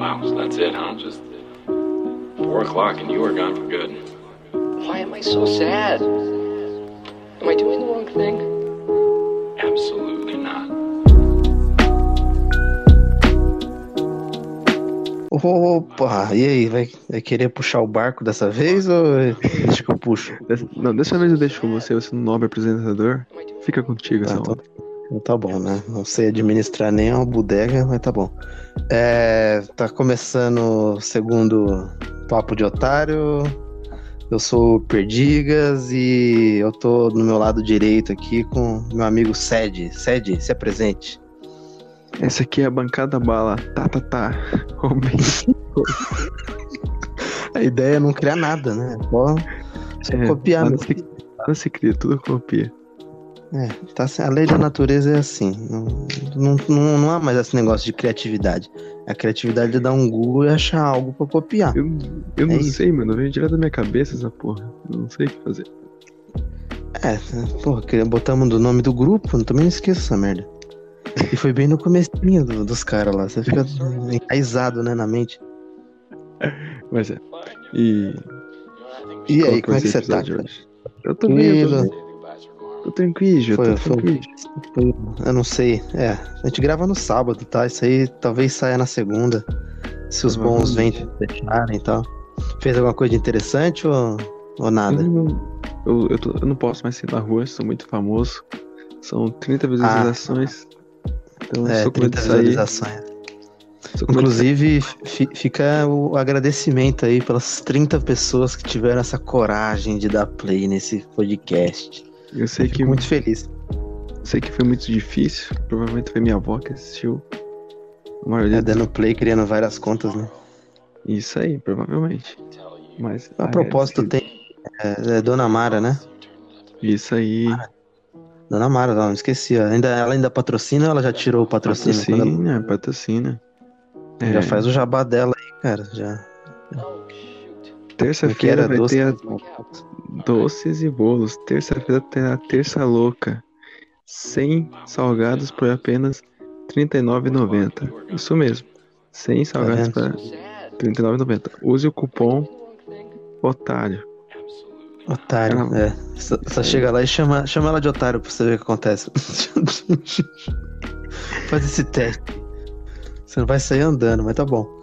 Wow, so that's it, huh? Just four o'clock and you are gone for good. Why am I so sad? Am I doing the wrong thing? Absolutely not. Opa, e aí, vai, vai querer puxar o barco dessa vez ou deixa que eu puxo? Não, dessa vez eu deixo com você, você é um nobre apresentador. Fica contigo essa Ah, então, onda. então tá bom, né? Não sei administrar nem uma bodega, mas tá bom. É, tá começando o segundo Papo de Otário. Eu sou o Perdigas e eu tô no meu lado direito aqui com meu amigo Sede. Sede, se apresente. Essa aqui é a bancada bala. Tá, tá, tá. A ideia é não criar nada, né? Só, só É, copiar nada se, nada se cria, tudo copia. É, tá, assim, a lei da natureza é assim. Não, não, não, há mais esse negócio de criatividade. A criatividade é dar um Google e achar algo pra copiar. Eu, eu É não isso. sei, mano. Veio direto da minha cabeça essa porra. Eu não sei o que fazer. É, porra, botamos do nome do grupo, também não esqueça essa merda. E foi bem no comecinho do- dos caras lá. Você fica enraizado, né, na mente. Mas é. E. E aí, como é que você tá? hoje? Eu tô eu tô Tranquilo. Foi- tô tranquilo. Foi- Eu não sei. É, a gente grava no sábado, tá? Isso aí talvez saia na segunda. Se os bons ventos deixarem e tal. Fez alguma coisa interessante ou, ou nada? Eu, não- eu, eu, tô- eu não posso mais sair na rua, sou muito famoso. São 30 visualizações. Então eu É, sou com medo 30 de sair. visualizações. Inclusive, fi- fica o agradecimento aí pelas 30 pessoas que tiveram essa coragem de dar play nesse podcast. Eu sei que, Fico muito feliz. sei que foi muito difícil. Provavelmente foi minha avó que assistiu. É, dando play, criando várias contas, né? Isso aí, provavelmente. Mas. A ah, propósito, é, tem. É, é Dona Mara, né? Isso aí. Dona Mara, não, esqueci. ó. Ainda, ela ainda patrocina ou ela já tirou o patrocínio? Patrocina, patrocina. ela- É, Já faz o jabá dela aí, cara. Já. Terça-feira era vai doce? ter a doces e bolos. Terça-feira tem a terça louca. 100 salgados por apenas R$ 39,90. Isso mesmo. 100 salgados vendo? por. R$ 39,90. Use o cupom OTÁRIO. Otário, é. Só, só chega lá e chama, chama ela de otário pra você ver o que acontece. Faz esse teste. Você não vai sair andando, mas tá bom.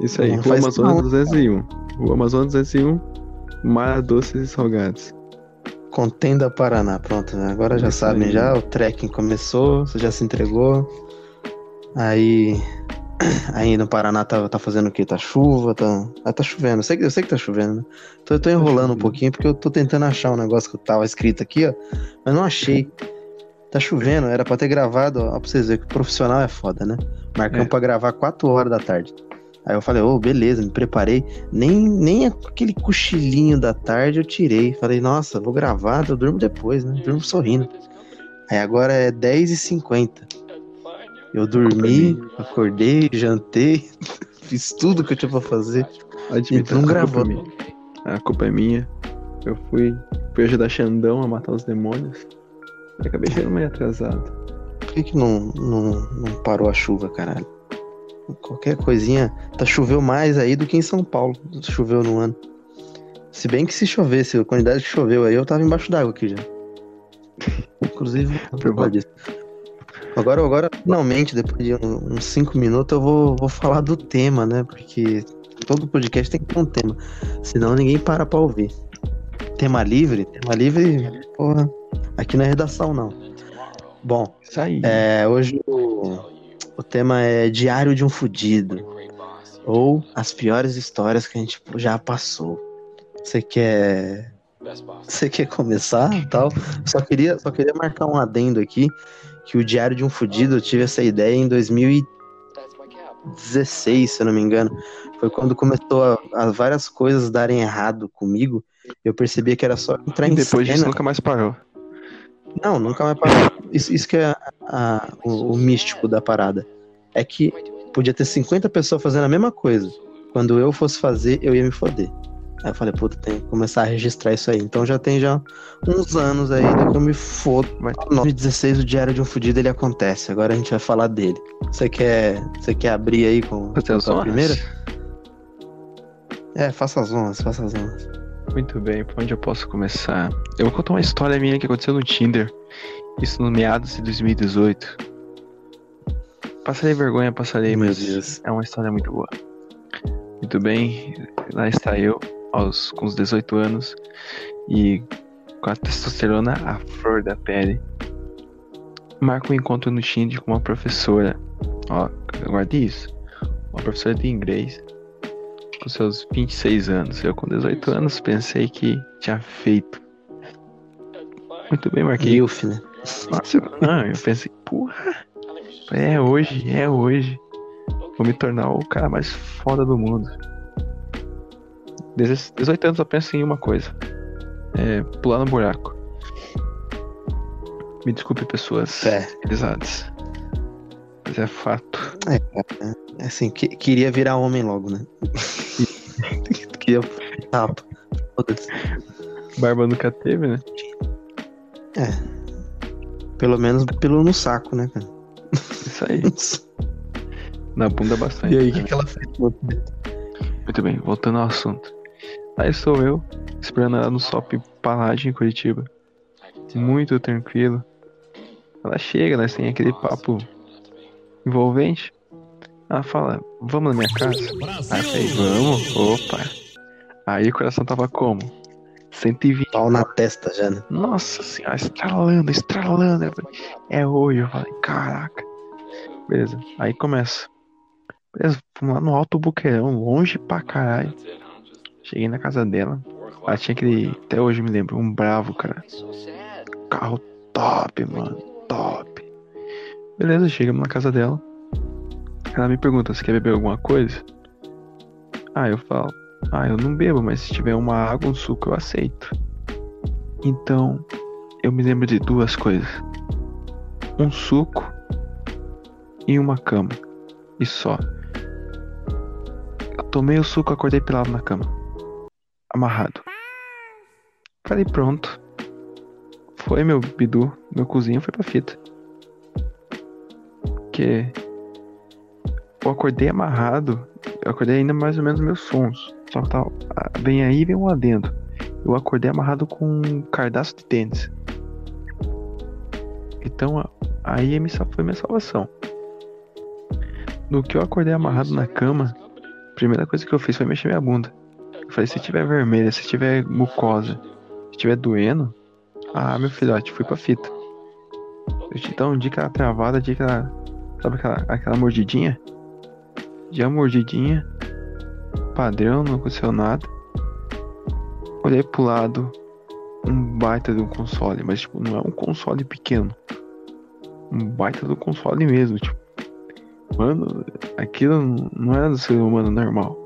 Isso aí, Rua Amazonas não. 201. Rua Amazonas 201. Mar Doces e Salgados. Contenda Paraná, pronto. né? Agora já Isso sabem, aí. já o trekking começou, você já se entregou. Aí. Aí no Paraná tá, tá fazendo o quê? Tá chuva? Tá, ah, tá chovendo. Eu sei, que- eu sei que tá chovendo, né? Então eu tô enrolando um pouquinho porque eu tô tentando achar um negócio que tava escrito aqui, ó. Mas não achei. Tá chovendo, era pra ter gravado, ó, pra vocês verem que o profissional é foda, né? Marcamos É. pra gravar 4 horas da tarde. Aí eu falei, ô, beleza, me preparei. Nem, nem aquele cochilinho da tarde eu tirei. Falei, nossa, vou gravar, eu durmo depois, né? Durmo sorrindo. Aí agora é 10h50. Eu dormi, acordei, jantei, fiz tudo que eu tinha pra fazer. Admito, não a culpa é gravou. minha. A culpa é minha. Eu fui, fui ajudar Xandão a matar os demônios. E acabei chegando meio atrasado. Por que, que não, não, não parou a chuva, caralho? Qualquer coisinha. Tá choveu mais aí do que em São Paulo. Choveu no ano. Se bem que se chovesse, a quantidade que choveu aí, eu tava embaixo d'água aqui já. Inclusive, disso. Agora, agora, finalmente, depois de uns 5 minutos, eu vou, vou falar do tema, né? Porque todo podcast tem que ter um tema. Senão ninguém para pra ouvir. Tema livre? Tema livre, porra. Aqui na redação, não. Bom, Isso aí. é, hoje o, o tema é Diário de um Fudido. Ou as piores histórias que a gente já passou. Você quer. Você quer começar tal? Só queria, só queria marcar um adendo aqui. Que o Diário de um Fudido, eu tive essa ideia em 2016, se eu não me engano. Foi quando começou a, a várias coisas darem errado comigo. Eu percebia que era só entrar em depois disso cena. nunca mais parou. Não, nunca mais parou. Isso, isso que é a- o, o místico da parada. É que podia ter 50 pessoas fazendo a mesma coisa. Quando eu fosse fazer, eu ia me foder. Aí eu falei, puta, tem que começar a registrar isso aí. Então já tem já uns anos aí que eu me fodo. Mas 2016 o Diário de um Fudido ele acontece. Agora a gente vai falar dele. Você quer, você quer abrir aí com, com a primeira? É, faça as honras, faça as honras. Muito bem, por onde eu posso começar? Eu vou contar uma história minha que aconteceu no Tinder. Isso no meados de 2018. Passarei vergonha, passarei, Meu mas Deus. é uma história muito boa. Muito bem, lá está eu, aos, com os 18 anos, e com a testosterona à flor da pele. Marco um encontro no Tinder com uma professora. Ó, guarde isso. Uma professora de inglês com seus 26 anos. Eu com 18 anos pensei que tinha feito. Muito bem, marquei. Milf, né? Nossa, eu, não, eu pensei, porra, é hoje, é hoje. Vou me tornar o cara mais foda do mundo. 16 18 anos eu penso em uma coisa. É pular no buraco. Me desculpe, pessoas É. pesadas. Mas é fato. É assim, que- queria virar homem logo, né? queria tapa. Barba nunca teve, né? Pelo menos pelo no saco, né, cara? Isso aí. Na bunda bastante. E aí, o né? que, que ela fez? Muito bem, voltando ao assunto. Aí estou eu, esperando ela no Shopping Paládio em Curitiba. Muito tranquilo. Ela chega, nós tem aquele papo envolvente. Ela fala, vamos na minha casa? Aí eu falei, vamos? Opa. Aí o coração tava como? 120. Pau na testa já, né? Nossa senhora, estralando, estralando. Falei, é hoje. Eu falei, caraca. Beleza, aí começa. Beleza, fomos lá no Alto Buqueirão, longe pra caralho. Cheguei na casa dela. Ela tinha aquele, até hoje eu me lembro, um bravo, cara. Carro top, mano, top. Beleza, chegamos na casa dela. Ela me pergunta, você quer beber alguma coisa? Ah, eu falo, ah, eu não bebo, mas se tiver uma água, um suco, eu aceito. Então, eu me lembro de duas coisas. Um suco e uma cama. E só. Eu tomei o suco, acordei pelado na cama. Amarrado. Falei, pronto. Foi meu bidu, meu cozinho foi pra fita. Porque eu acordei amarrado, eu acordei ainda mais ou menos meus sons. Só que tava, ah, vem aí vem um adendo. Eu acordei amarrado com um cardaço de tênis. Então aí foi minha salvação. No que eu acordei amarrado na cama, a primeira coisa que eu fiz foi mexer minha bunda. Eu falei, se tiver vermelha, se tiver mucosa, se tiver doendo, ah, meu filhote, fui pra fita. Eu te dou um dica travada, dica. Sabe aquela, aquela mordidinha? Já mordidinha. Padrão, não aconteceu nada. Olhei pro lado. Um baita de um console, mas tipo, não é um console pequeno. Um baita do console mesmo, tipo. Mano, aquilo não era do ser humano normal.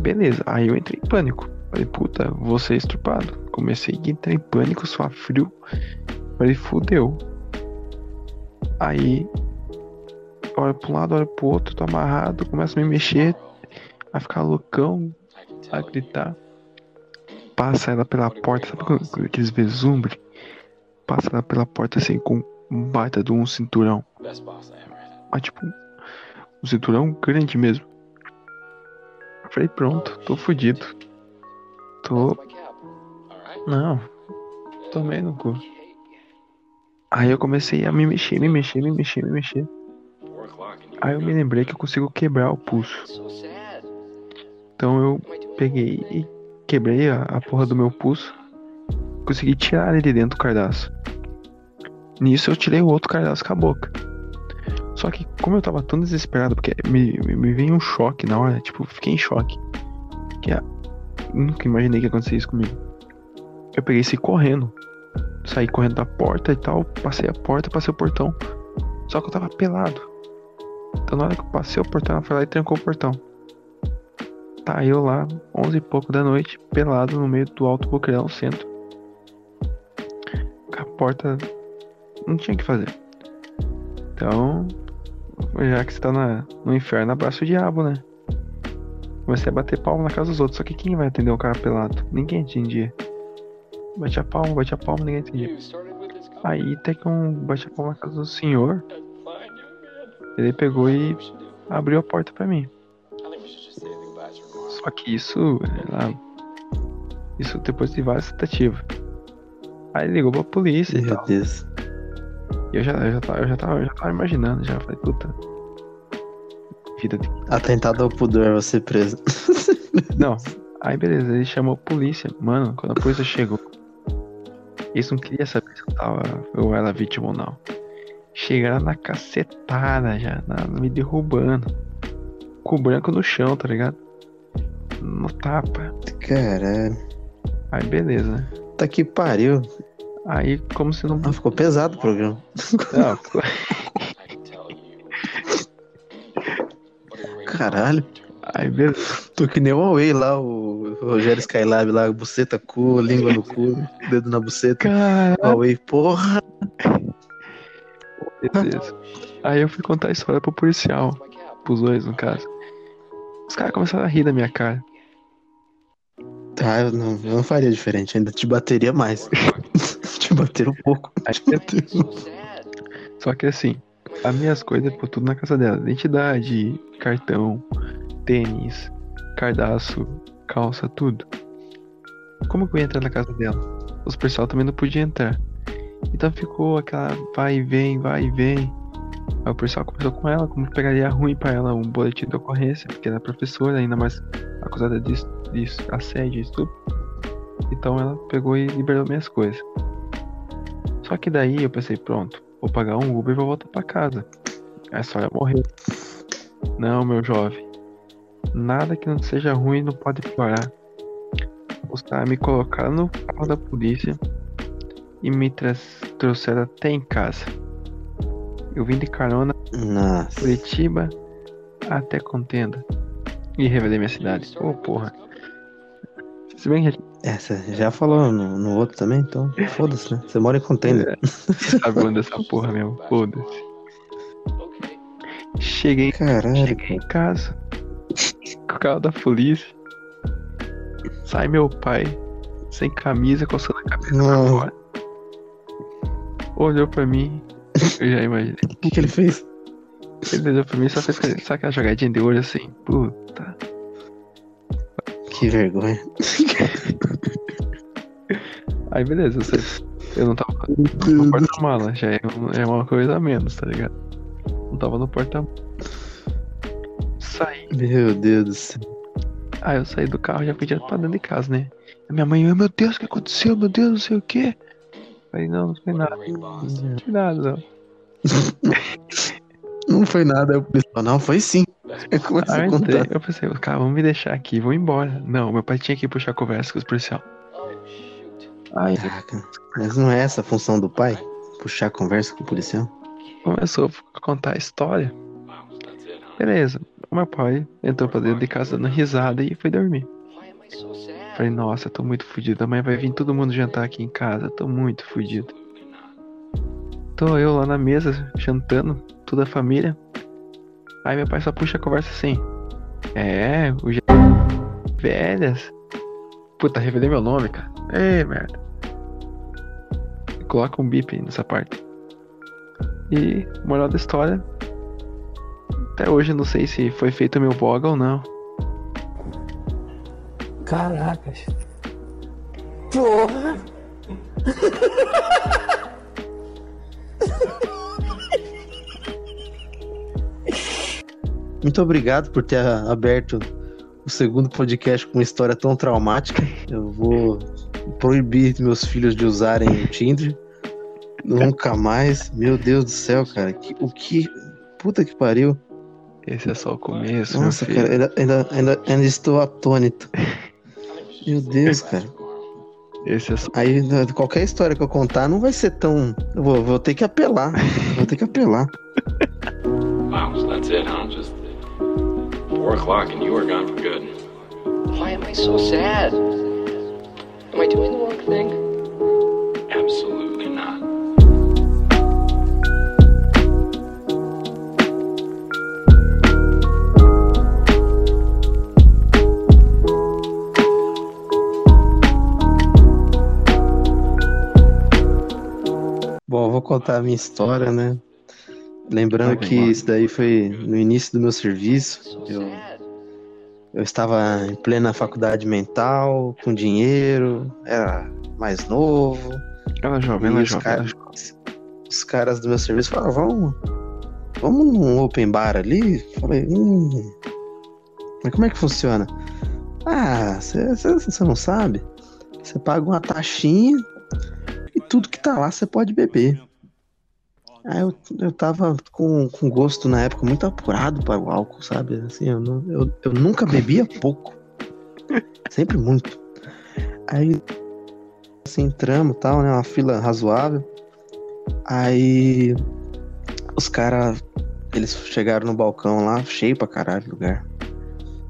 Beleza, aí eu entrei em pânico. Falei, puta, vou ser estrupado. Comecei a entrar em pânico, suar frio. Falei, fudeu. Aí, olho pra um lado, olho pro outro, tô amarrado, começo a me mexer, a ficar loucão, a gritar. Passa ela pela porta, sabe aqueles vesumbres? Passa ela pela porta assim com um baita de um cinturão. Mas tipo, um cinturão grande mesmo. Eu falei, pronto, tô fudido. Tô. Não, tomei no cu. Aí eu comecei a me mexer, me mexer, me mexer, me mexer. Aí eu me lembrei que eu consigo quebrar o pulso. Então eu peguei e quebrei a, a porra do meu pulso. Consegui tirar ele de dentro do cardaço. Nisso eu tirei o outro cardaço com a boca. Só que como eu tava tão desesperado, porque me, me, me veio um choque na hora, tipo, fiquei em choque. Que a- nunca imaginei que ia acontecer isso comigo. Eu peguei e correndo. Saí correndo da porta e tal, passei a porta, passei o portão. Só que eu tava pelado. Então na hora que eu passei o portão, ela foi lá e trancou o portão. Tá eu lá, 11 e pouco da noite, pelado no meio do alto boqueirão, centro. A porta. Não tinha o que fazer. Então. Já que você tá na, no inferno, abraça o diabo, né? Comecei a bater palma na casa dos outros. Só que quem vai atender um cara pelado? Ninguém atendia. Bate a palma, bate a palma, ninguém atendia. Aí até que um bate a palma na casa do senhor. Ele pegou e abriu a porta pra mim. Só que isso, lá, isso depois de várias tentativas. Aí ligou pra polícia e Meu tal. Deus. E eu já, eu já, tava, eu já, tava, eu já tava imaginando, já falei, puta. Vida de. Atentado ao pudor, você preso. Não. Aí beleza, ele chamou a polícia. Mano, quando a polícia chegou, eles não queriam saber se eu tava. Eu era vítima ou não. Chegaram na cacetada já, na- me derrubando. Com o branco no chão, tá ligado? No tapa. Caralho. Aí beleza, né? Tá que pariu. Aí como se não. Ah, ficou pesado o programa. Não, ficou- Caralho. Aí beleza. Tô que nem o Huawei lá, o Rogério Skylab lá, buceta cu, língua no cu, dedo na buceta. Cara, Huawei, porra. beleza. Aí eu fui contar a história pro policial. Pros dois, no caso. Os caras começaram a rir da minha cara. Tá, eu não, eu não faria diferente, ainda te bateria mais. te bater um pouco. Aí. Só que assim, as minhas coisas, pô, tudo na casa dela. Identidade, cartão, tênis, cardaço, calça, tudo. Como que eu ia entrar na casa dela? Os pessoal também não podia entrar. Então ficou aquela vai e vem, vai e vem. Aí o pessoal conversou com ela, como pegaria ruim pra ela um boletim de ocorrência, porque ela é professora, ainda mais acusada de, de assédio e estupro. Então ela pegou e liberou minhas coisas. Só que daí eu pensei, pronto, vou pagar um Uber e vou voltar pra casa. A história morreu. Não, meu jovem. Nada que não seja ruim não pode piorar. Os caras me colocaram no carro da polícia e me trouxeram até em casa. Eu vim de carona Nossa. Curitiba até Contenda e revelei minha cidade. Ô porra. Se bem que É, você já falou no, no outro também, então foda-se, né? Você mora em contender. você sabe onde é essa porra mesmo, foda-se. Cheguei Caralho, Cheguei em casa com o carro da polícia. Sai meu pai, sem camisa, coçando a cabeça Não. fora. Olhou pra mim, eu já imaginei. o que, que ele fez? Ele olhou pra mim e só fez sabe aquela jogadinha de olho assim, puta. Que vergonha. Aí beleza, eu, sei, eu não tava no porta-mala, já é, um- é uma coisa a menos, tá ligado? Não tava no porta-mala. Saí. Meu Deus do céu. Aí eu saí do carro e já fui direto pra dentro de casa, né? A minha mãe, meu Deus, o que aconteceu? Meu Deus, não sei o quê. Falei, não, não foi nada. Não foi nada, não. Não foi nada. Eu pensei, não, foi sim. Eu comecei Aí a contar. eu pensei, cara, vamos me deixar aqui, vou embora. Não, meu pai tinha que puxar conversa com os policial. Caraca, mas não é essa a função do pai? Puxar conversa com o policial? começou a contar a história. Beleza. O meu pai entrou pra dentro de casa dando risada e foi dormir. Falei, nossa, tô muito fudido. Amanhã vai vir todo mundo jantar aqui em casa. Tô muito fudido. Tô eu lá na mesa, jantando, toda a família. Aí meu pai só puxa a conversa assim. É, o G... Velhas. Puta, revelei meu nome, cara. Ei, merda. Coloca um bip nessa parte. E, moral da história. Até hoje eu não sei se foi feito meu boga ou não. Caracas. Porra! Muito obrigado por ter aberto o segundo podcast com uma história tão traumática. Eu vou proibir meus filhos de usarem o Tinder. Nunca mais. Meu Deus do céu, cara. O que. Puta que pariu. Esse é só o começo, meu Nossa, filho. cara, ainda, ainda, ainda, ainda estou atônito. Meu Deus, cara. Esse é só. Aí qualquer história que eu contar não vai ser tão. Eu vou, vou ter que apelar. Vou ter que apelar. Wow, so that's it, huh? Just four o'clock and you were gone for good. Why am I so sad? Am I doing the wrong thing? Contar a minha história, né? Lembrando vai, que isso daí foi no início do meu serviço. Eu, eu estava em plena faculdade mental, com dinheiro, era mais novo. Ela é jovem, E é os, jovem. cara- os caras do meu serviço falaram, vamos, vamos num open bar ali? Falei, hum, mas como é que funciona? Ah, você não sabe? Você paga uma taxinha tudo que tá lá você pode beber. Aí eu, eu tava com, com gosto na época muito apurado para o álcool, sabe? Assim, eu, não- eu, eu nunca bebia pouco. Sempre muito. Aí assim, entramos tal, né? Uma fila razoável. Aí os caras, eles chegaram no balcão lá, cheio pra caralho lugar.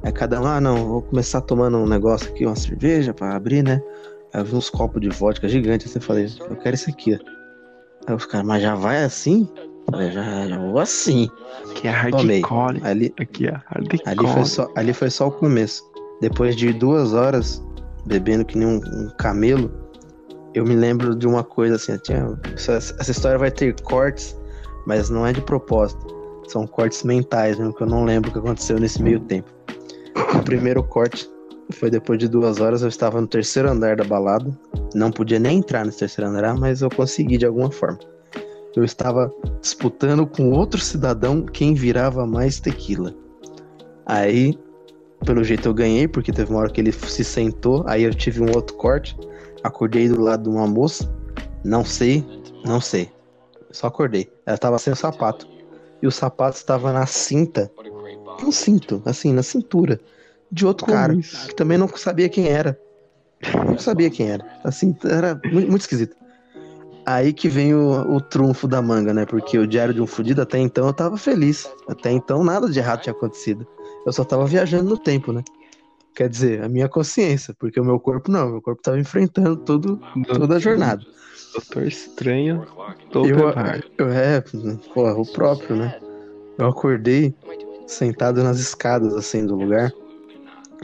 Aí cada um, ah não, vou começar tomando um negócio aqui, uma cerveja pra abrir, né? Vi uns copos de vodka gigantes, assim, eu falei, eu quero esse aqui, ó. Aí os caras, mas já vai assim? Falei, já, já vou assim. Que é hardcore. Ali, Aqui é hardcore. ali, foi só, ali foi só o começo. Depois de duas horas bebendo que nem um, um camelo, eu me lembro de uma coisa assim. Tinha, essa, essa história vai ter cortes, mas não é de propósito. São cortes mentais, mesmo, que eu não lembro o que aconteceu nesse meio tempo. O primeiro corte foi depois de duas horas, eu estava no terceiro andar da balada. Não podia nem entrar nesse terceiro andar, mas eu consegui de alguma forma. Eu estava disputando com outro cidadão quem virava mais tequila. Aí, pelo jeito eu ganhei, porque teve uma hora que ele se sentou, aí eu tive um outro corte. Acordei do lado de uma moça. Não sei, não sei. Só acordei. Ela tava sem o sapato. E o sapato estava na cinta. Um cinto, assim, na cintura. De outro cara. isso? Que também não sabia quem era. Não sabia quem era. Assim, era muito, muito esquisito. Aí que vem o, o trunfo da manga, né? Porque o Diário de um Fudido até então eu tava feliz. Até então nada de errado tinha acontecido. Eu só tava viajando no tempo, né? Quer dizer, a minha consciência, porque o meu corpo não, meu corpo tava enfrentando tudo, toda a jornada. Doutor Estranho. Eu, Doutor eu é, pô, o próprio, né? Eu acordei sentado nas escadas assim do lugar,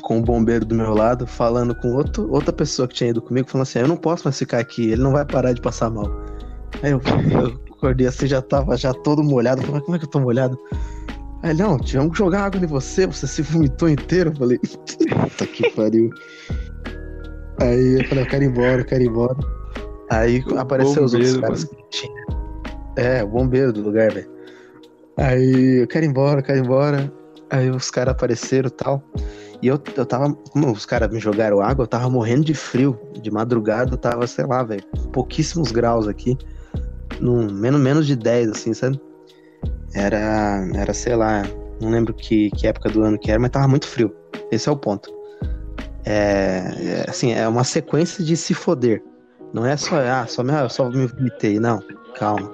com o bombeiro do meu lado, falando com outro, outra pessoa que tinha ido comigo, falando assim: "Eu não posso mais ficar aqui, ele não vai parar de passar mal". Aí eu, eu acordei assim, já tava já todo molhado, falei: "Como é que eu tô molhado?" Aí, ele, não, tivemos que jogar água em você, você se vomitou inteiro. Eu falei, puta que pariu. Aí eu falei, eu quero ir embora, eu quero ir embora. Aí apareceu os outros bombeiro, caras que tinha. É, o bombeiro do lugar, velho. Aí eu quero ir embora, eu quero ir embora. Aí os caras apareceram e tal. E eu, eu tava. Como os caras me jogaram água, eu tava morrendo de frio. De madrugada eu tava, sei lá, velho, pouquíssimos graus aqui. Num, menos, menos de 10, assim, sabe? Era, era, sei lá, não lembro que, que época do ano que era, mas tava muito frio. Esse é o ponto. É, é, assim, é uma sequência de se foder. Não é só, ah, só me, só me vomitei. Não, calma.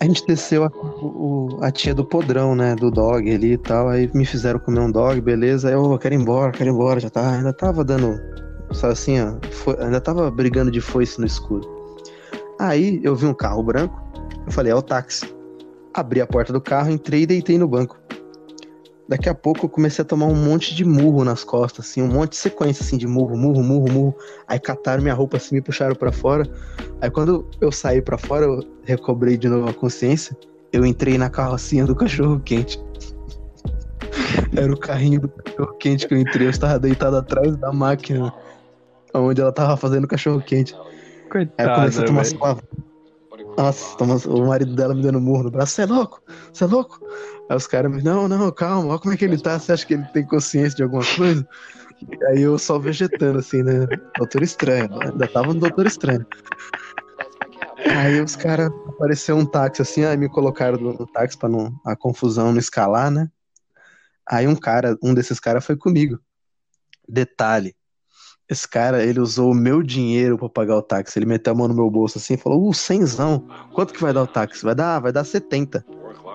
A gente desceu a, o- a tia do podrão, né? Do dog ali e tal. Aí me fizeram comer um dog, beleza. Aí eu quero ir embora, quero ir embora. Já tá, ainda tava dando. Sabe assim, ó. foi- ainda tava brigando de foice no escuro. Aí eu vi um carro branco. Eu falei, é o táxi. Abri a porta do carro, entrei e deitei no banco. Daqui a pouco eu comecei a tomar um monte de murro nas costas, assim, um monte de sequência assim de murro, murro, murro, murro. Aí cataram minha roupa assim, me puxaram pra fora. Aí quando eu saí pra fora, eu recobrei de novo a consciência. Eu entrei na carrocinha do cachorro quente. Era o carrinho do cachorro quente que eu entrei. Eu estava deitado atrás da máquina onde ela tava fazendo cachorro quente. Aí eu Coitada, comecei a tomar velho. suave. Nossa, toma- o marido dela me dando murro no braço. Você é louco? Você é louco? Aí os caras me, não, não, calma, olha como é que ele tá. Você acha que ele tem consciência de alguma coisa? Aí eu só vegetando, assim, né? Doutor Estranho. Ainda tava no Doutor Estranho. Aí os caras apareceu um táxi assim, aí me colocaram no, no táxi pra não, a confusão não escalar, né? Aí um cara, um desses caras foi comigo. Detalhe. Esse cara, ele usou o meu dinheiro pra pagar o táxi. Ele meteu a mão no meu bolso assim e falou: Uh, cenzão. Quanto que vai dar o táxi? Vai dar, vai dar 70.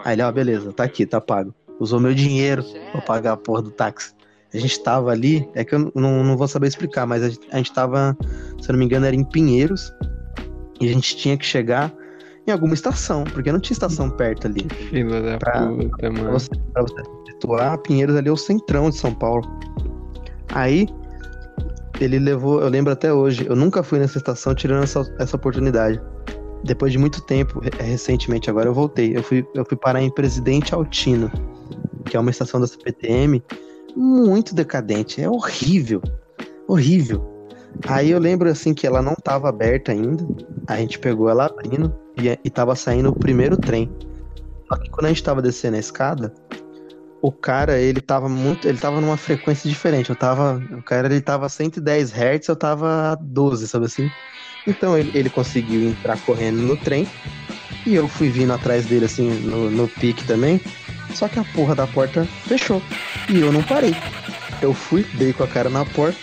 Aí ele, ó, beleza, tá aqui, tá pago. Usou meu dinheiro pra pagar a porra do táxi. A gente tava ali, é que eu não, não vou saber explicar, mas a gente, a gente tava, se eu não me engano, era em Pinheiros. E a gente tinha que chegar em alguma estação, porque não tinha estação perto ali. Filha da Pra- puta, Pra mano. você, pra você situar, Pinheiros ali é o centrão de São Paulo. Aí, ele levou, eu lembro até hoje, eu nunca fui nessa estação tirando essa, essa oportunidade. Depois de muito tempo, re- recentemente agora eu voltei. Eu fui, eu fui parar em Presidente Altino, que é uma estação da CPTM muito decadente. É horrível. Horrível. Aí eu lembro assim que ela não tava aberta ainda. A gente pegou ela abrindo e, e tava saindo o primeiro trem. Só que quando a gente tava descendo a escada, o cara, ele tava muito. Ele tava numa frequência diferente. Eu tava. O cara ele tava a 110 Hz, eu tava a 12, sabe assim? Então ele, ele conseguiu entrar correndo no trem. E eu fui vindo atrás dele, assim, no, no pique também. Só que a porra da porta fechou. E eu não parei. Eu fui, dei com a cara na porta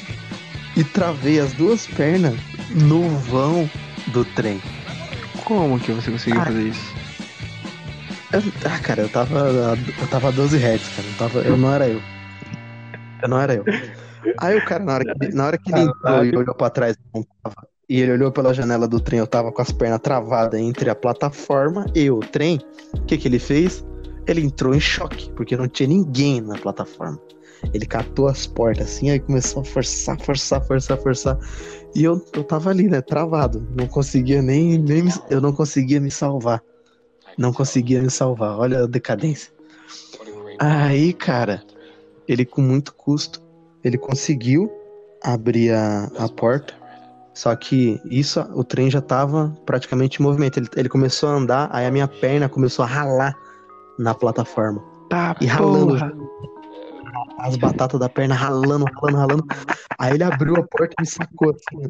e travei as duas pernas no vão do trem. Como que você conseguiu Ah. fazer isso? Eu- ah, cara, eu tava. Eu tava a 12 Hz, cara. Eu, tava, eu não era eu. Eu não era eu. Aí o cara, na hora que, na hora que ele entrou e olhou pra trás, não tava. E ele olhou pela janela do trem, eu tava com as pernas travadas entre a plataforma e o trem. O que que ele fez? Ele entrou em choque, porque não tinha ninguém na plataforma. Ele catou as portas assim, aí começou a forçar, forçar, forçar, forçar. E eu, eu tava ali, né, travado. Não conseguia nem, nem me- eu não conseguia me salvar. Não conseguia me salvar. Olha a decadência. Aí, cara, ele com muito custo, ele conseguiu abrir a, a porta. Só que isso, o trem já tava praticamente em movimento. Ele, ele começou a andar, aí a minha perna começou a ralar na plataforma. Tá, E ralando. porra. As batatas da perna ralando, ralando, ralando. Aí ele abriu a porta e me sacou assim.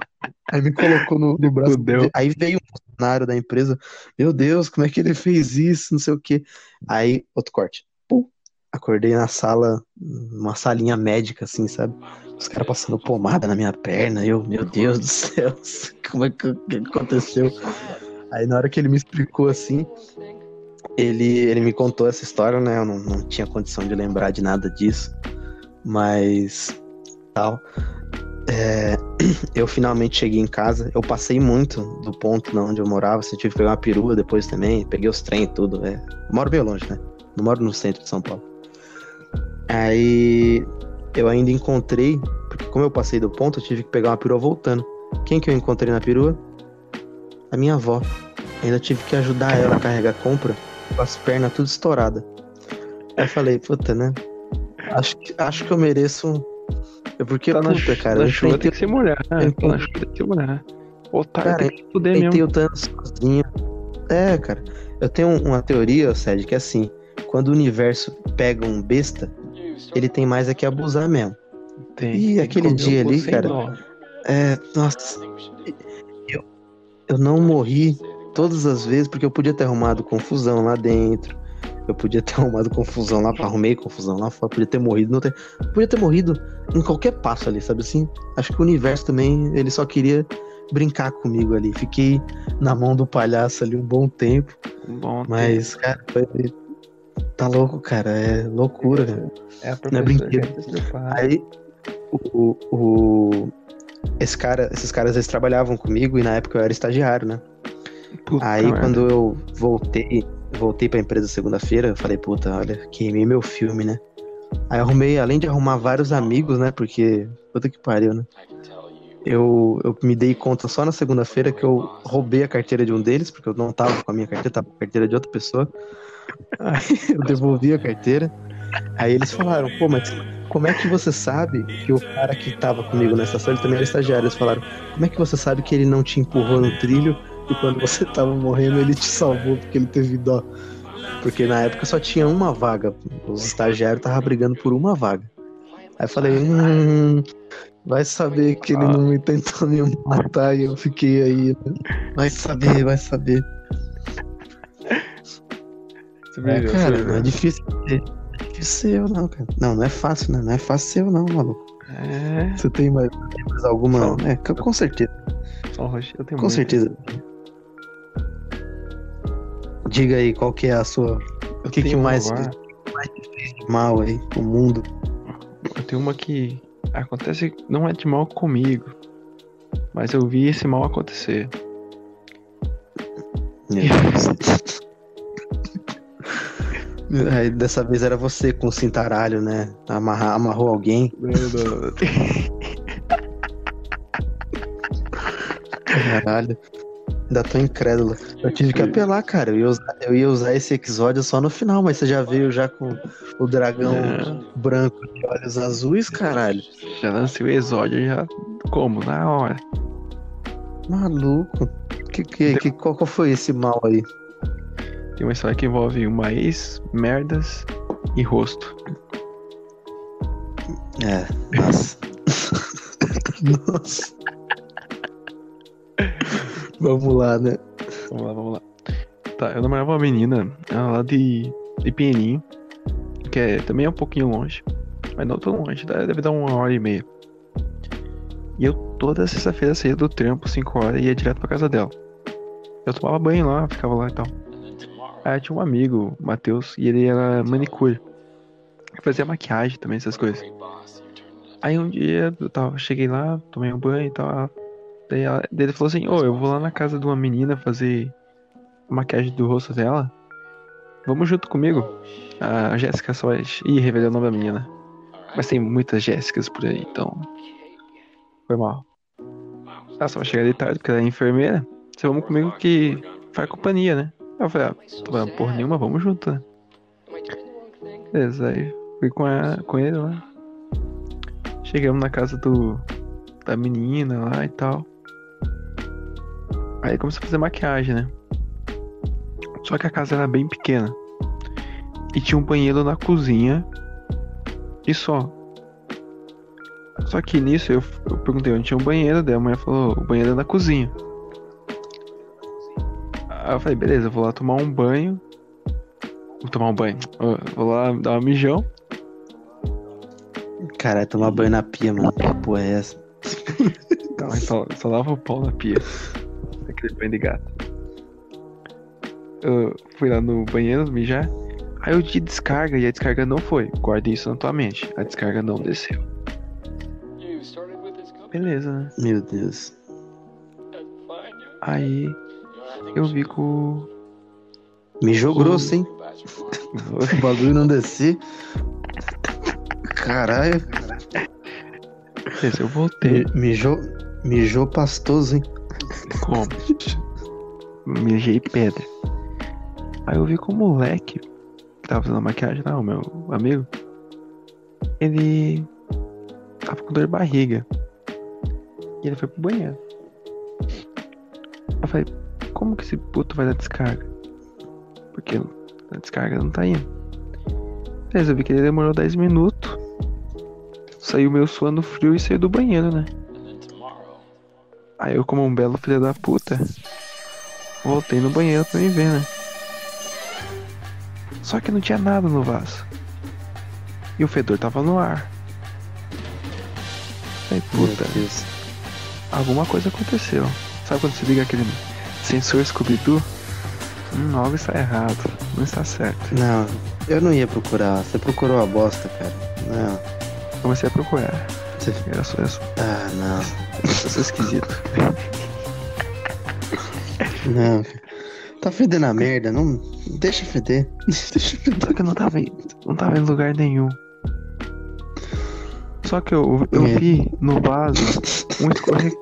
Aí me colocou no, no braço. Aí veio um funcionário da empresa. Meu Deus, como é que ele fez isso? Não sei o quê. Aí, outro corte. Pum. Acordei na sala, uma salinha médica, assim, sabe? Os caras passando pomada na minha perna. Eu, meu Deus do céu, como é que, que aconteceu? Aí na hora que ele me explicou assim, ele, ele me contou essa história, né? Eu não, não tinha condição de lembrar de nada disso. Mas tal. É, eu finalmente cheguei em casa. Eu passei muito do ponto de onde eu morava. Assim, tive que pegar uma perua depois também. Peguei os trem e tudo. É. Moro bem longe, né? Não moro no centro de São Paulo. Aí eu ainda encontrei, porque como eu passei do ponto, eu tive que pegar uma perua voltando. Quem que eu encontrei na perua? A minha avó. Ainda tive que ajudar ela a carregar a compra com as pernas tudo estouradas. Aí eu falei, puta, né? Acho que, acho que eu mereço. É porque, Tá na, puta, chu- cara, na eu chuva enfrentei, tem que se molhar. né? eu Tá na chuva tem que se molhar. Otário Cara, tem que enfrentei mesmo. o Thanos sozinho. É, cara. Eu tenho um- uma teoria, Sérgio, que é assim: quando o universo pega um besta, ele tem mais é que abusar mesmo. Tem, tem que aquele dia ali, cara. dó. É, nossa, eu, eu não morri todas as vezes porque eu podia ter arrumado confusão lá dentro. Eu podia ter arrumado confusão lá, arrumei confusão lá fora, podia ter morrido, não ter, podia ter morrido em qualquer passo ali, sabe assim? Acho que o universo também, ele só queria brincar comigo ali. Fiquei na mão do palhaço ali um bom tempo, Bom, mas, cara, foi, tá louco, cara, é loucura, cara. é a não é brinquedo. Aí, o, o- esse cara, esses caras eles trabalhavam comigo e na época eu era estagiário, né? Puta Aí merda. quando eu voltei, voltei pra empresa segunda-feira, eu falei, puta, olha, queimei meu filme, né? Aí arrumei, além de arrumar vários amigos, né? Porque, puta que pariu, né? Eu, eu me dei conta só na segunda-feira que eu roubei a carteira de um deles, porque eu não tava com a minha carteira, tava com a carteira de outra pessoa. Aí eu devolvi a carteira. Aí eles falaram, pô, mas como é que você sabe que o cara que tava comigo na estação, ele também era estagiário? Eles falaram, como é que você sabe que ele não te empurrou no trilho e quando você tava morrendo ele te salvou porque ele teve dó? Porque na época só tinha uma vaga, os estagiários estavam brigando por uma vaga. Aí eu falei, hum, vai saber que ele não me tentou me matar e eu fiquei aí. né? Vai saber, vai saber. É, cara, não é difícil ser. É difícil ser eu, não, cara. Não, não é fácil, né? Não é fácil ser eu, não, maluco. É, Você tem mais, mais alguma. É, com certeza, só eu tenho com muito. certeza. Diga aí qual que é a sua. Eu O que, que mais, de mal aí, o mundo? Eu tenho uma que acontece, não é de mal comigo, mas eu vi esse mal acontecer. Deus. Aí, dessa vez era você com o cintaralho, né? Amarrar, amarrou alguém. Caralho. Ainda tô incrédulo. Eu tive que apelar, cara. Eu ia, usar, eu ia usar esse episódio só no final, mas você já veio já com o dragão É. branco de olhos azuis, caralho. Já lancei o exódio, já como? Na hora. Maluco. Que, que, que, qual, qual foi esse mal aí? Tem uma história que envolve uma ex, merdas e rosto. É, nossa. nossa. Vamos lá, né? Vamos lá, vamos lá. Tá, eu namorava uma menina, ela lá de, de Pinheirinho, que é, também é um pouquinho longe, mas não tão longe, deve dar uma hora e meia. E eu toda sexta-feira saía do trampo, 5 horas, e ia direto pra casa dela. Eu tomava banho lá, ficava lá e tal. Aí tinha um amigo, Matheus, e ele era manicure. Fazia maquiagem também, essas coisas. Aí um dia eu tava, cheguei lá, tomei um banho e tal. Daí, ela, daí ele falou assim, ô, eu vou lá na casa de uma menina fazer a maquiagem do rosto dela. Vamos junto comigo. A Jéssica Soares. Ih, revelei o nome da menina. Mas tem muitas Jéssicas por aí, então. Foi mal. Ela só vai chegar de tarde porque ela é enfermeira. Você vamos comigo que faz companhia, né? Eu falei, ah, tô falando porra nenhuma, vamos junto, né? Beleza, aí fui com, a, com ele lá. Chegamos na casa do da menina lá e tal. Aí começou a fazer maquiagem, né? Só que a casa era bem pequena. E tinha um banheiro na cozinha. E só. Só que nisso eu, eu perguntei onde tinha um banheiro, daí a mulher falou, o banheiro é na cozinha. Aí eu falei, beleza, eu vou lá tomar um banho. Vou tomar um banho. Vou lá dar uma mijão. Caralho, tomar banho na pia, mano. Que porra é essa? Não, só, só lava o pau na pia. Aquele banho de gato. Eu fui lá no banheiro mijar. Aí eu de descarga e a descarga não foi. Guarde isso na tua mente. A descarga não desceu. Beleza, né? Meu Deus. Aí eu vi com Mijou grosso, hein? O bagulho não descer. Caralho. Eu voltei. Mi- Mijou, mijou pastoso, hein? Como? Mijei pedra. Aí eu vi com o moleque que tava fazendo maquiagem lá, o meu amigo. Ele tava com dor de barriga. E ele foi pro banheiro. Eu falei, como que esse puto vai dar descarga? Porque a descarga não tá indo. Eu vi que ele demorou 10 minutos. Saiu meio suando frio e saiu do banheiro, né? Aí eu, como um belo filho da puta, voltei no banheiro pra me ver, né? Só que não tinha nada no vaso. E o fedor tava no ar. Aí, puta, alguma coisa aconteceu. Sabe quando você liga aquele sensor Scooby-Doo? Hum, algo está errado. Não está certo. Não, eu não ia procurar. Você procurou a bosta, cara. Não. Comecei a procurar. Você... Isso. Ah, não. Eu sou esquisito. Não. Tá fedendo a merda. Não. Deixa feder. Deixa feder. Só que eu não tava em, não tava em lugar nenhum. Só que eu, eu É. vi no vaso um escorre...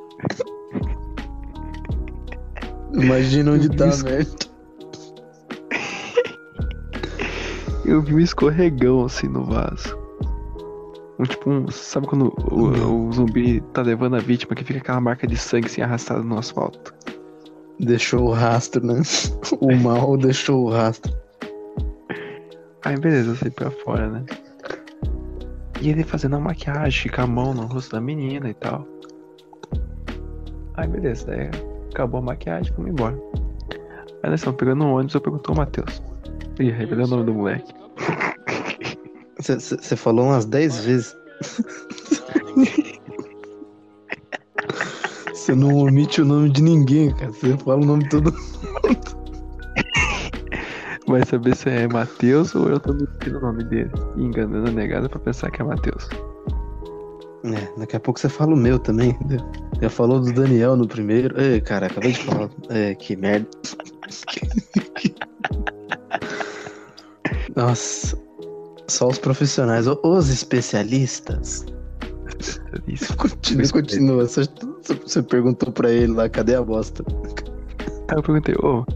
Imagina onde tá a Isso. merda. eu vi um escorregão assim no vaso. Um tipo um. Sabe quando o, o zumbi tá levando a vítima que fica aquela marca de sangue assim arrastada no asfalto? Deixou o rastro, né? O mal deixou o rastro. Aí beleza, eu saí pra fora, né? E ele fazendo a maquiagem com a mão no rosto da menina e tal. Aí beleza, daí acabou a maquiagem, fomos embora. Aí nós estamos pegando um ônibus, eu perguntou o Matheus. Ih, revelei o nome do moleque. Você falou umas 10 vezes. Você não omite o nome de ninguém, cara. Você fala o nome de todo Vai saber se é Matheus ou eu tô mentindo o nome dele. Enganando a negada pra pensar que é Matheus. É, daqui a pouco você fala o meu também. Já falou do Daniel no primeiro. Ei, cara, acabei de falar. É, que merda. Nossa. Só os profissionais, os especialistas. Isso. Continua, continua. Você, você perguntou pra ele lá, cadê a bosta? Aí eu perguntei, ô,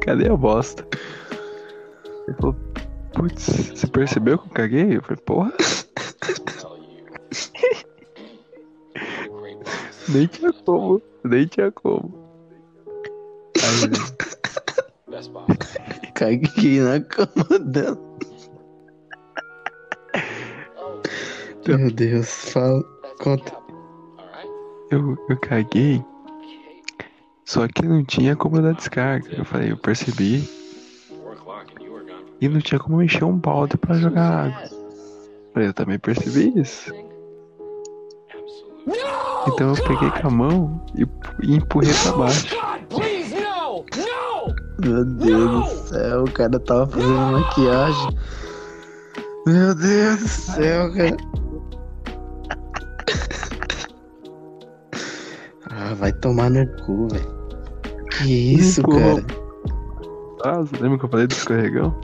cadê a bosta? Ele falou, putz, você percebeu que eu caguei? Eu falei, porra, nem tinha como, nem tinha como. Aí. Caguei na cama dela. Meu Deus, fala. Conta. Eu, eu caguei, só que não tinha como dar descarga. Eu falei, eu percebi, e não tinha como encher um balde pra jogar água. Eu falei, eu também percebi isso. Então eu peguei com a mão e, e empurrei pra baixo. Meu Deus do céu, o cara tava fazendo maquiagem. Meu Deus do céu, cara. Vai tomar no cu, velho. Que isso, Empurrou. cara? Ah, você lembra que eu falei do escorregão?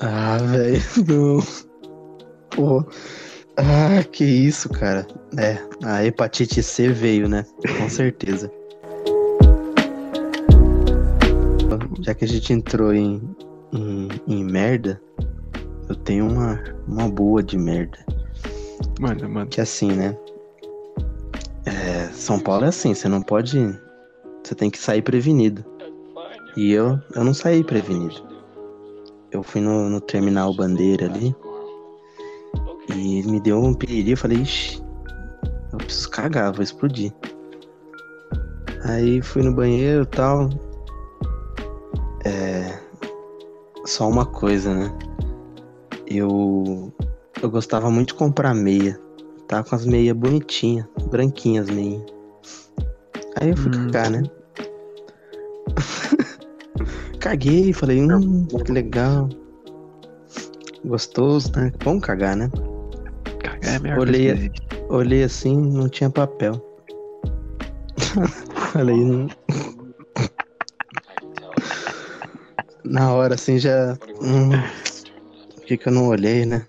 Ah, velho, não. Pô. Ah, que isso, cara. É, a hepatite C veio, né? Com certeza. Já que a gente entrou em, em, em merda, eu tenho uma, uma boa de merda. Mano, mano. Que é assim, né? São Paulo é assim, você não pode. Você tem que sair prevenido. E eu, eu não saí prevenido. Eu fui no, no terminal bandeira ali e me deu um piriri. Eu falei, ixi, eu preciso cagar, vou explodir. Aí fui no banheiro e tal. É. Só uma coisa, né? Eu. Eu gostava muito de comprar meia. Tava com as meias bonitinhas, branquinhas meias. Aí eu fui Hum. cagar, né? Caguei, falei, hum, que legal. Gostoso, né? Vamos cagar, né? Cagar é melhor Olhei- que existe. Olhei assim, não tinha papel. falei, hum, can tell. na hora assim já. Hum, por que, que eu não olhei, né?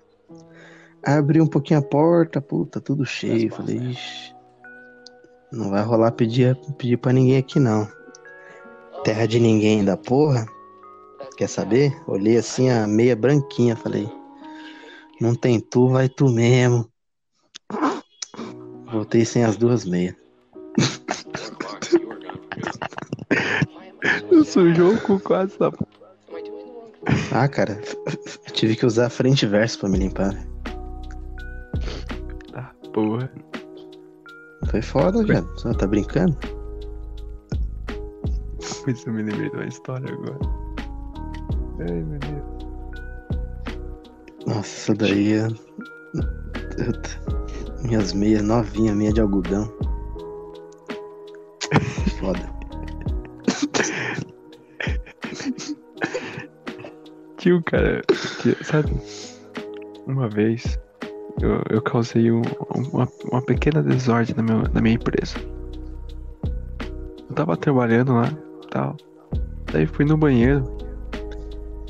Abri um pouquinho a porta, puta, tudo cheio. Falei, ixi. Não vai rolar pedir, pedir pra ninguém aqui não. Terra de ninguém da porra. Quer saber? Olhei assim a meia branquinha, falei. Não tem tu, vai tu mesmo. Voltei sem as duas meias. Sujou o cu quase? Ah, cara, tive que usar frente e verso pra me limpar. Porra. Foi foda, viado. Você tá brincando? Pois eu me lembrei de uma história agora. Ai, meu Deus. Nossa, isso daí é. Minhas meias novinhas, meia de algodão. Foda. Um cara, sabe? Uma vez eu, eu causei um- uma, uma pequena desordem na, meu, na minha empresa. Eu tava trabalhando lá tal. Daí fui no banheiro.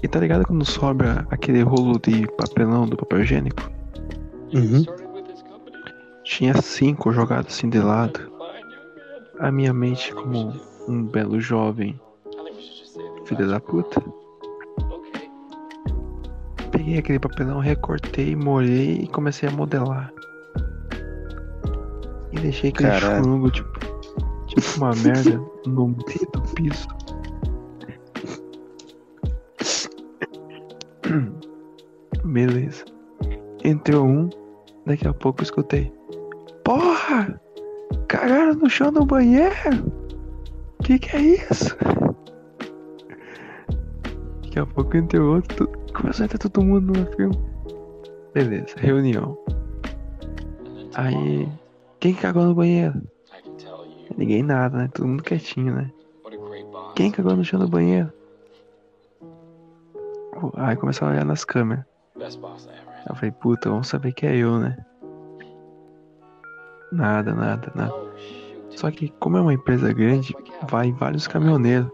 E tá ligado quando sobra aquele rolo de papelão do papel higiênico? Uhum. Tinha cinco jogados assim de lado. A minha mente, como um belo jovem, filha da puta. Peguei aquele papelão, recortei, molhei e comecei a modelar. E deixei aquele Caralho. churungo, tipo, tipo uma merda no meio do piso. Beleza. Entrou um, daqui a pouco eu escutei. Porra! Cagaram no chão do banheiro! Que que é isso? Daqui a pouco entrou outro. Começou a entrar todo mundo no filme. Beleza, reunião. Aí. Quem cagou no banheiro? Ninguém nada, né? Todo mundo quietinho, né? Quem cagou no chão do banheiro? Aí começaram a olhar nas câmeras. Eu falei, puta, vamos saber que é eu, né? Nada, nada, nada. Só que como é uma empresa grande, vai vários caminhoneiros.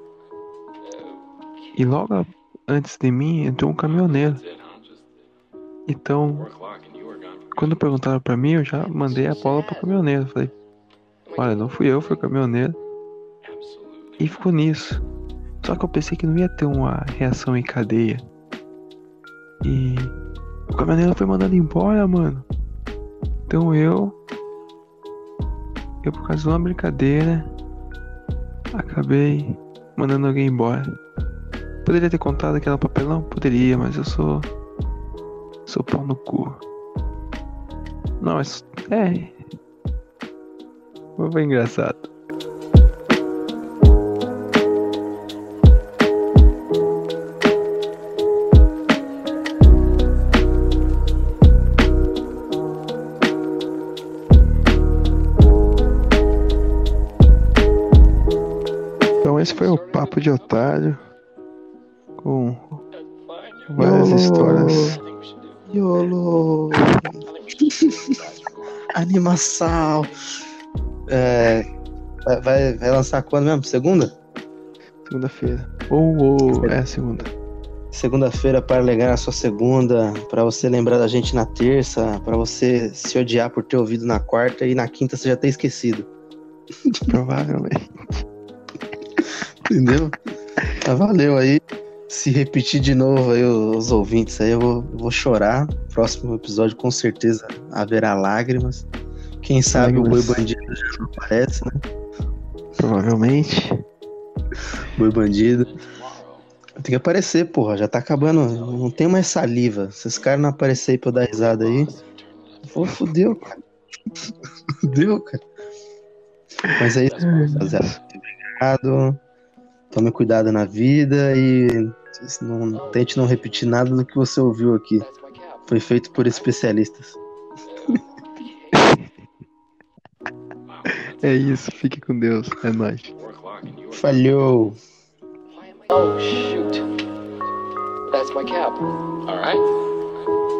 E logo antes de mim entrou um caminhoneiro. Então, quando perguntaram pra mim, eu já mandei a bola pro caminhoneiro. Falei, olha, não fui eu, foi o caminhoneiro. E ficou nisso. Só que eu pensei que não ia ter uma reação em cadeia. E o caminhoneiro foi mandado embora, mano. Então eu. Eu, por causa de uma brincadeira, acabei mandando alguém embora. Poderia ter contado aquela papelão? Poderia, mas eu sou. Sou pau no cu. Não, mas. É. Foi engraçado. Então esse foi o Papo de Otário. Com várias Yolo. histórias. YOLO! Animação! É, vai, vai, lançar quando mesmo? Segunda? Segunda-feira. Ou, ou, é segunda. Segunda-feira para alegar a sua segunda, para você lembrar da gente na terça, para você se odiar por ter ouvido na quarta e na quinta você já ter esquecido. Provavelmente. Entendeu? Tá, valeu aí. Se repetir de novo aí os ouvintes aí, eu vou, eu vou chorar. Próximo episódio com certeza haverá lágrimas. Quem sabe o boi Lágrimas. bandido já não aparece, né? Provavelmente. Boi bandido. Tem que aparecer, porra. Já tá acabando. Não tem mais saliva. Se esse cara não aparecer aí pra eu dar risada aí. Pô, fudeu, cara. fudeu, cara. Mas é isso, rapaziada. Obrigado. Tome cuidado na vida e não, tente não repetir nada do que você ouviu aqui. Foi feito por especialistas. É isso. Fique com Deus. É nóis. Falhou! Oh shoot! That's my cap. all right.